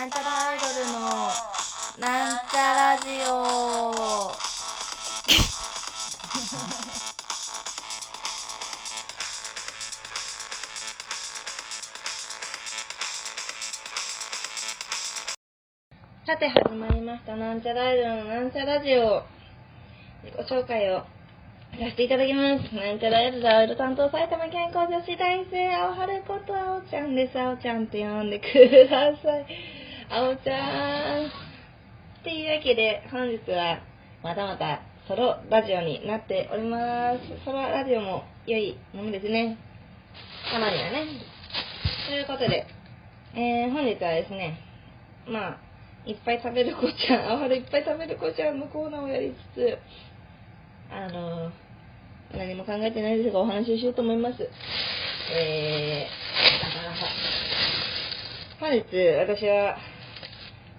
なんちゃらアイドルのなんちゃラジオさて始まりましたなんちゃらアイドルのなんちゃラジオ自己紹介をさせていただきます。なんちゃらアイドルアイドル担当埼玉健康女子大生青春ことあおちゃんです。あおちゃんって呼んでください。あおちゃん。っていうわけで本日はまたまたソロラジオになっております。ソロラジオも良いものですね。たまにはね。ということで、えー、本日はですね、まあ、いっぱい食べる子ちゃん、あわるいっぱい食べる子ちゃんのコーナーをやりつつ、あの何も考えてないですがお話ししようと思います。えー、本日私は、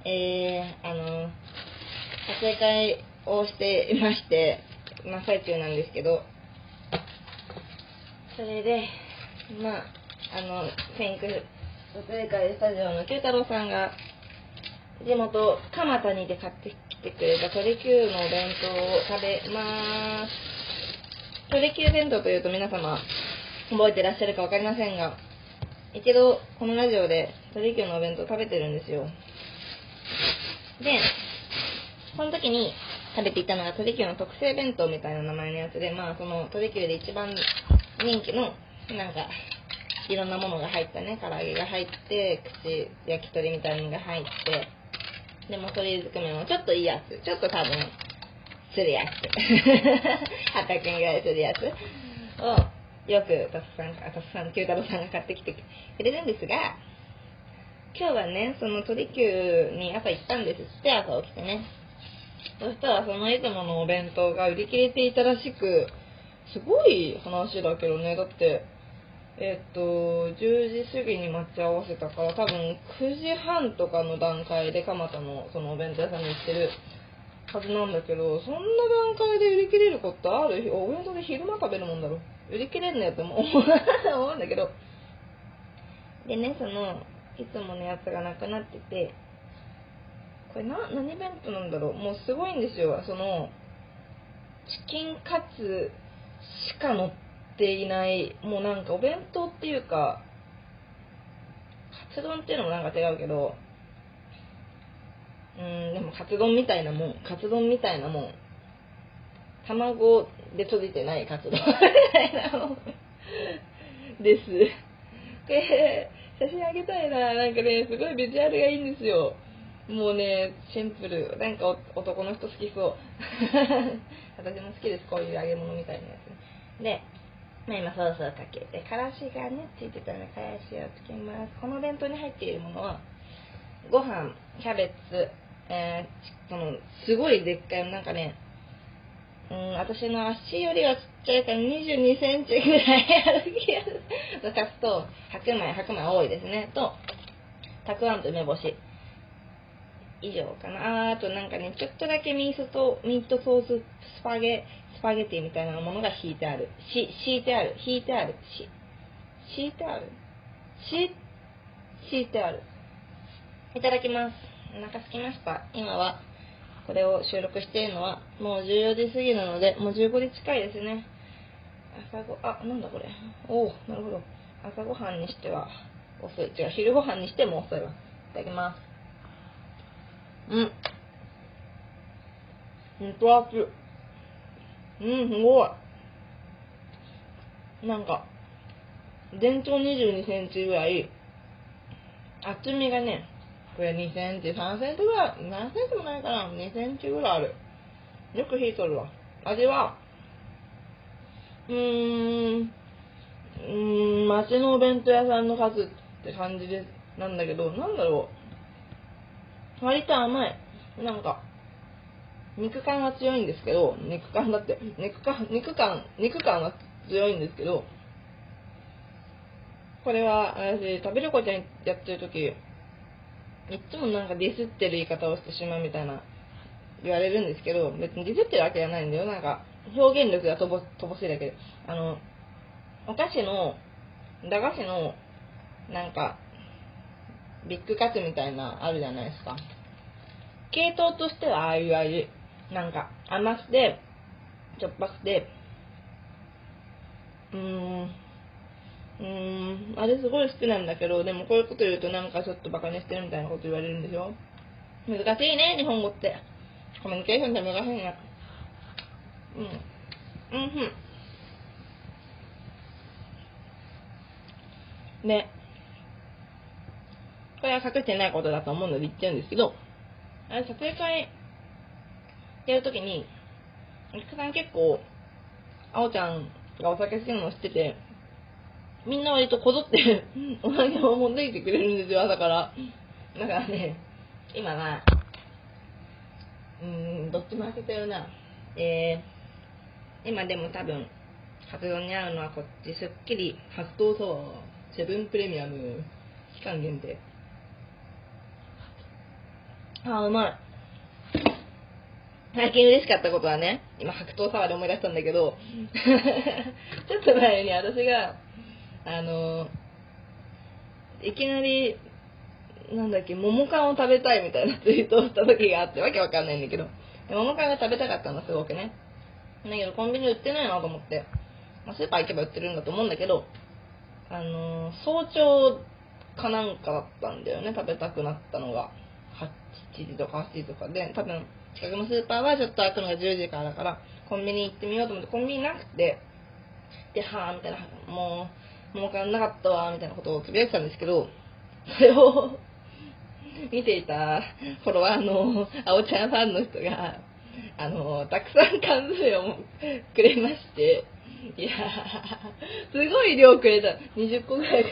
えー、あの撮影会をしていまして、真っ最中なんですけど、それで、まあ、あの、先駆撮影会スタジオの九太郎さんが、地元蒲田にて買ってきてくれた鳥久のお弁当を食べまーす。鳥久弁当というと皆様覚えてらっしゃるか分かりませんが一度このラジオで鳥久のお弁当食べてるんですよ。でその時に食べていたのが鳥久の特製弁当みたいな名前のやつでまあその鳥久で一番人気のなんかいろんなものが入ったね唐揚げが入って口焼き鳥みたいなのが入ってでも鶏づくめもちょっといいやつ。ちょっと多分、するやつ。800円ぐらいするやつを、よく、たつさん、たつさん、九太郎さんが買ってきてくれるんですが、今日はね、その鳥久に朝行ったんですって、朝起きてね。そしたら、そのいつものお弁当が売り切れていたらしく、すごい話だけどね、だって、えっと、10時過ぎに待ち合わせたから、多分9時半とかの段階で蒲田のそのお弁当屋さんに行ってるはずなんだけど、そんな段階で売り切れることある？お弁当で昼間食べるもんだろ。売り切れんのやっても 思うんだけど。でね、その、いつものやつがなくなってて、これな、何弁当なんだろう？もうすごいんですよ。その、チキンカツしか乗っていない、もうなんかお弁当っていうか、カツ丼っていうのもなんか違うけど、うん、でもカツ丼みたいなもん、カツ丼みたいなもん、卵で閉じてないカツ丼みたいなもんです。これ、写真あげたいな、なんかね、すごいビジュアルがいいんですよ。もうね、シンプル。なんか男の人好きそう。私も好きです、こういう揚げ物みたいなやつ。で、ま、今ソースをかけて、からしがね、ついてたので、からしをつけます。この弁当に入っているものは、ご飯、キャベツ、えー、その、すごいでっかい、なんかね、うん、私の足よりはちっちゃいから22センチぐらいある気がする。のカツと、白米、白米多いですね。と、たくあんと梅干し。以上かな。ああとなんかね、ちょっとだけミートと、ミートソース、スパゲ、スパゲティみたいなものが引いてある。し、敷いてある。引いてある。し、敷いてある？し、敷いてある。いただきます。お腹すきました。今は、これを収録しているのは、もう14時過ぎなので、もう15時近いですね。朝ご、あ、なんだこれ。おおなるほど。朝ごはんにしては遅い。違う、昼ごはんにしても遅いわ。いただきます。うん。うんと熱い。うん、すごい。なんか、全長22センチぐらい、厚みがね、これ2センチ、3センチぐらい、何センチもないかな、2センチぐらいある。よく火取るわ。味は、うーん、うーん、町のお弁当屋さんのカツって感じで、なんだけど、なんだろう。割と甘い。なんか、肉感は強いんですけど、肉感だって、肉感、肉感、肉感は強いんですけど、これは、私、食べる子ちゃんやってる時いつもなんかディスってる言い方をしてしまうみたいな、言われるんですけど、別にディスってるわけじゃないんだよ。なんか、表現力が乏しいだけで。あの、お菓子の、駄菓子の、なんか、ビッグカツみたいなあるじゃないですか。系統としてはああいう味。なんか甘くて、しょっぱくて、うーん、うん、あれすごい好きなんだけど、でもこういうこと言うとなんかちょっとバカにしてるみたいなこと言われるんでしょ？難しいね、日本語って。コミュニケーションって難しいね。うん。うんふん。ね。これは隠してないことだと思うので言っちゃうんですけど、あれ、撮影会やるときに、お客さん結構、あおちゃんがお酒好きなの知ってて、みんな割とこぞってお酒を持ってきてくれるんですよ、朝から。だからね、今は、うーん、どっちも開けてるな。えー、今でも多分、発動に合うのはこっち、すっきり、発動サワー、セブンプレミアム、期間限定。あー、うまい。最近嬉しかったことはね、今白桃サワーで思い出したんだけど、ちょっと前に私が、あの、いきなり、なんだっけ、桃缶を食べたいみたいなツイートをした時があって、わけわかんないんだけど、桃缶が食べたかったの、すごくね。だけど、コンビニ売ってないなと思って、まあ、スーパー行けば売ってるんだと思うんだけど、あの早朝かなんかだったんだよね、食べたくなったのが。7時とか8時とかで、多分、近くのスーパーはちょっと開くのが10時からだから、コンビニ行ってみようと思って、コンビニなくて、で、はぁ、みたいな、もう、もうかんなかったわ、みたいなことをつぶやいてたんですけど、それを見ていたフォロワーの、あおちゃんファンの人が、あの、たくさん缶詰をくれまして、いや、すごい量くれた。20個ぐらい。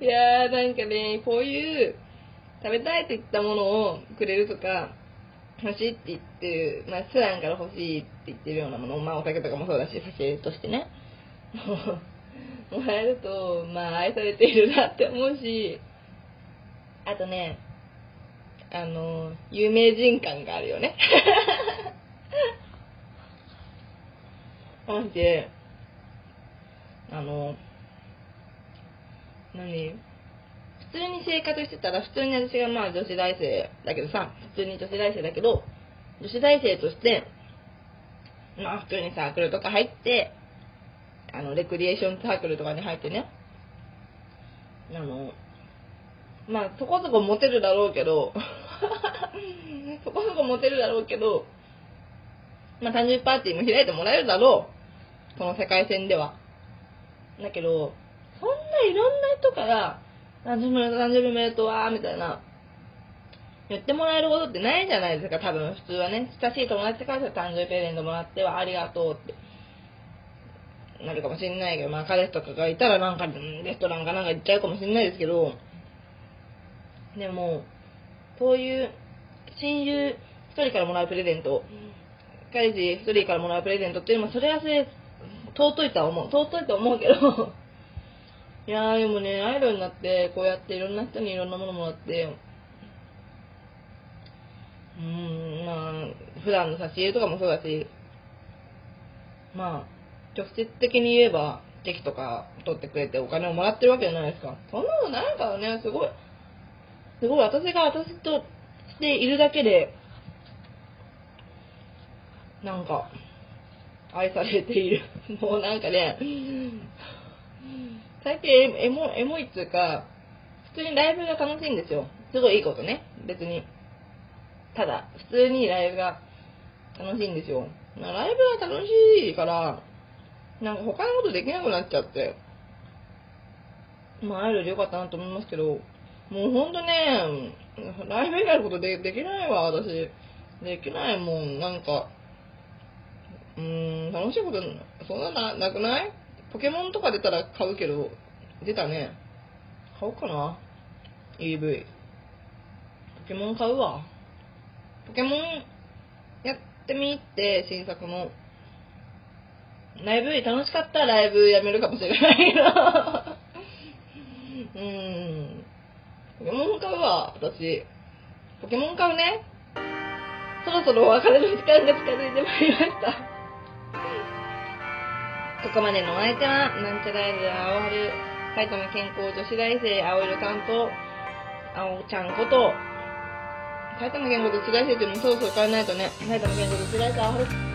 いやー、なんかね、こういう、食べたいって言ったものをくれるとか、欲しいって言ってる、まあ、普段から欲しいって言ってるようなもの、まあ、お酒とかもそうだし、差し入れとしてね、もらえると、まあ、愛されているなって思うし、あとね、あの、有名人感があるよね。マジで、あの、何？普通に生活してたら、普通に私がまあ女子大生だけどさ、普通に女子大生だけど、女子大生として、まあ普通にサークルとか入って、あの、レクリエーションサークルとかに入ってね、あの、まあそこそこモテるだろうけど、そこそこモテるだろうけど、まあ誕生日パーティーも開いてもらえるだろう。この世界線では。だけど、そんないろんな人から、誕生日誕生日おめでとうわーみたいな、言ってもらえることってないじゃないですか、多分普通はね。親しい友達から誕生日プレゼントもらってはありがとうって。なるかもしれないけど、まあ彼氏とかがいたらなんか、レストランかなんか行っちゃうかもしれないですけど、でも、そういう親友一人からもらうプレゼント、彼氏一人からもらうプレゼントっていうのも、それはそれ、尊いとは思う。尊いとは思うけど いやーでもね、アイドルになって、こうやっていろんな人にいろんなものもらって、うん、まあ、普段の差し入れとかもそうだし、まあ、直接的に言えば、チェキとか取ってくれてお金をもらってるわけじゃないですか。そんなのないからね、すごい、すごい私が私としているだけで、なんか、愛されている。もうなんかね、最近エモエモいっつうか、普通にライブが楽しいんですよ。すごいいいことね。別に。ただ、普通にライブが楽しいんですよ。ライブが楽しいから、なんか他のことできなくなっちゃって。まあ、アイドルでよかったなと思いますけど、もうほんとね、ライブ以外のことでできないわ、私。できないもん、なんか。うーん、楽しいこと、そんなな、なくない？ポケモンとか出たら買うけど、出たね。買おうかな。EV。ポケモン買うわ。ポケモンやってみて、新作の。ライブ楽しかったらライブやめるかもしれないけど。うん。ポケモン買うわ、私。ポケモン買うね。そろそろお別れの時間が近づいてまいりました。ここまでのお相手は、なんちゃらイル青春、埼玉健康女子大生青色担当青ちゃんこと埼玉健康女子大生っていうのもそろそろ変えないとね埼玉健康女子大生青春